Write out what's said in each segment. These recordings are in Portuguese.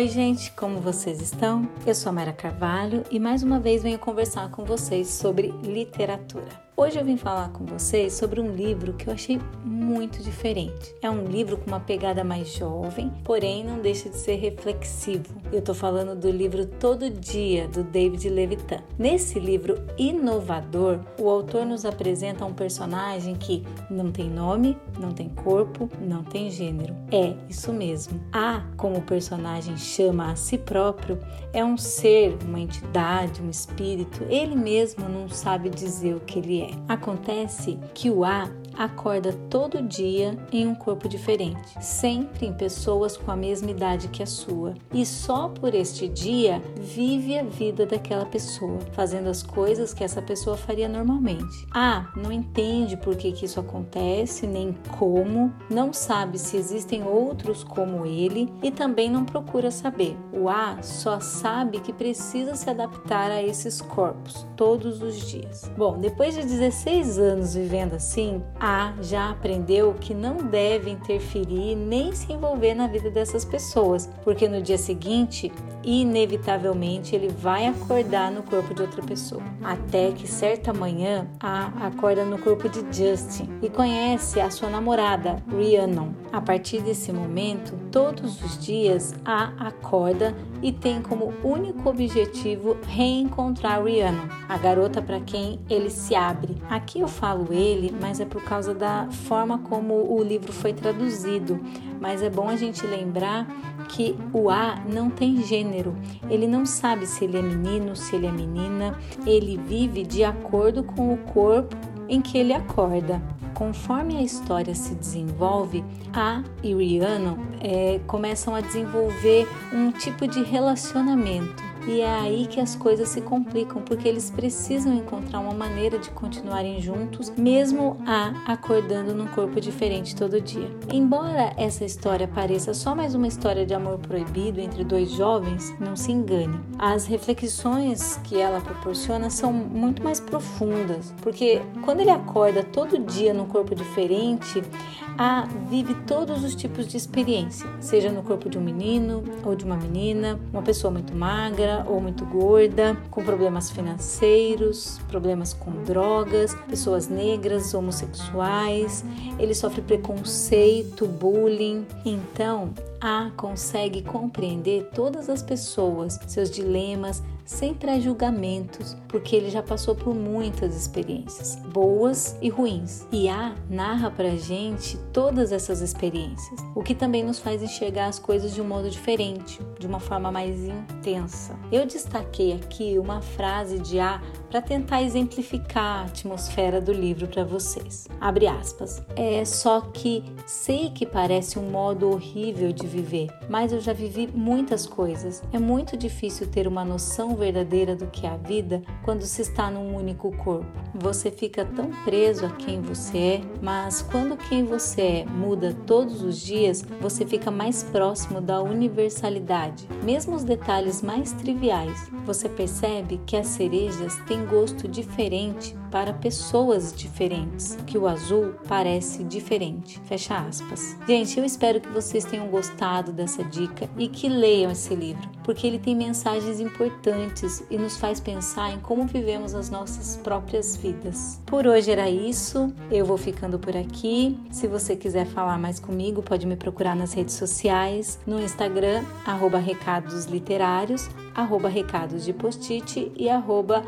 Oi, gente, como vocês estão? Eu sou a Mara Carvalho e mais uma vez venho conversar com vocês sobre literatura. Hoje eu vim falar com vocês sobre um livro que eu achei muito diferente. É um livro com uma pegada mais jovem, porém não deixa de ser reflexivo. Eu tô falando do livro Todo Dia, do David Levitan. Nesse livro inovador, o autor nos apresenta um personagem que não tem nome, não tem corpo, não tem gênero. É isso mesmo. A, como o personagem chama a si próprio, é um ser, uma entidade, um espírito. Ele mesmo não sabe dizer o que ele é. Acontece que o A acorda todo dia em um corpo diferente, sempre em pessoas com a mesma idade que a sua, e só por este dia vive a vida daquela pessoa, fazendo as coisas que essa pessoa faria normalmente. A não entende por que, que isso acontece, nem como, não sabe se existem outros como ele e também não procura saber. O A só sabe que precisa se adaptar a esses corpos todos os dias. Bom, depois de 16 anos vivendo assim, A já aprendeu que não deve interferir nem se envolver na vida dessas pessoas, porque no dia seguinte, inevitavelmente, ele vai acordar no corpo de outra pessoa. Até que certa manhã, A acorda no corpo de Justin e conhece a sua namorada, Rhiannon. A partir desse momento, todos os dias, A acorda e tem como único objetivo reencontrar Rhiannon, a garota para quem ele se abre. Aqui eu falo ele, mas é por causa da forma como o livro foi traduzido. Mas é bom a gente lembrar que o A não tem gênero. Ele não sabe se ele é menino, se ele é menina. Ele vive de acordo com o corpo em que ele acorda. Conforme a história se desenvolve, A e Rhiannon é, começam a desenvolver um tipo de relacionamento e é aí que as coisas se complicam, porque eles precisam encontrar uma maneira de continuarem juntos, mesmo a acordando num corpo diferente todo dia. Embora essa história pareça só mais uma história de amor proibido entre dois jovens, não se engane. As reflexões que ela proporciona são muito mais profundas, porque quando ele acorda todo dia num corpo diferente, a vive todos os tipos de experiência, seja no corpo de um menino ou de uma menina, uma pessoa muito magra ou muito gorda, com problemas financeiros, problemas com drogas, pessoas negras, homossexuais, ele sofre preconceito, bullying. Então, A consegue compreender todas as pessoas, seus dilemas, sem pré-julgamentos, porque ele já passou por muitas experiências, boas e ruins. E A narra pra gente todas essas experiências, o que também nos faz enxergar as coisas de um modo diferente, de uma forma mais intensa. Eu destaquei aqui uma frase de A para tentar exemplificar a atmosfera do livro para vocês. Abre aspas. É só que sei que parece um modo horrível de viver, mas eu já vivi muitas coisas. É muito difícil ter uma noção verdadeira do que é a vida quando se está num único corpo. Você fica tão preso a quem você é, mas quando quem você é muda todos os dias, você fica mais próximo da universalidade. Mesmo os detalhes mais triviais, você percebe que as cerejas têm gosto diferente para pessoas diferentes, que o azul parece diferente. Fecha aspas. Gente, eu espero que vocês tenham gostado dessa dica e que leiam esse livro, porque ele tem mensagens importantes e nos faz pensar em como vivemos as nossas próprias vidas. Por hoje era isso, eu vou ficando por aqui. Se você quiser falar mais comigo, pode me procurar nas redes sociais, no Instagram, arroba recados literários, arroba recados de post-it e arroba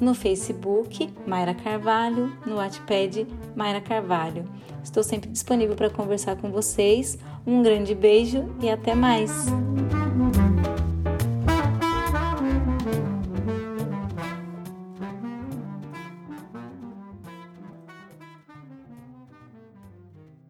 No Facebook, Mayra Carvalho, no Wattpad, Mayra Carvalho. Estou sempre disponível para conversar com vocês. Um grande beijo e até mais!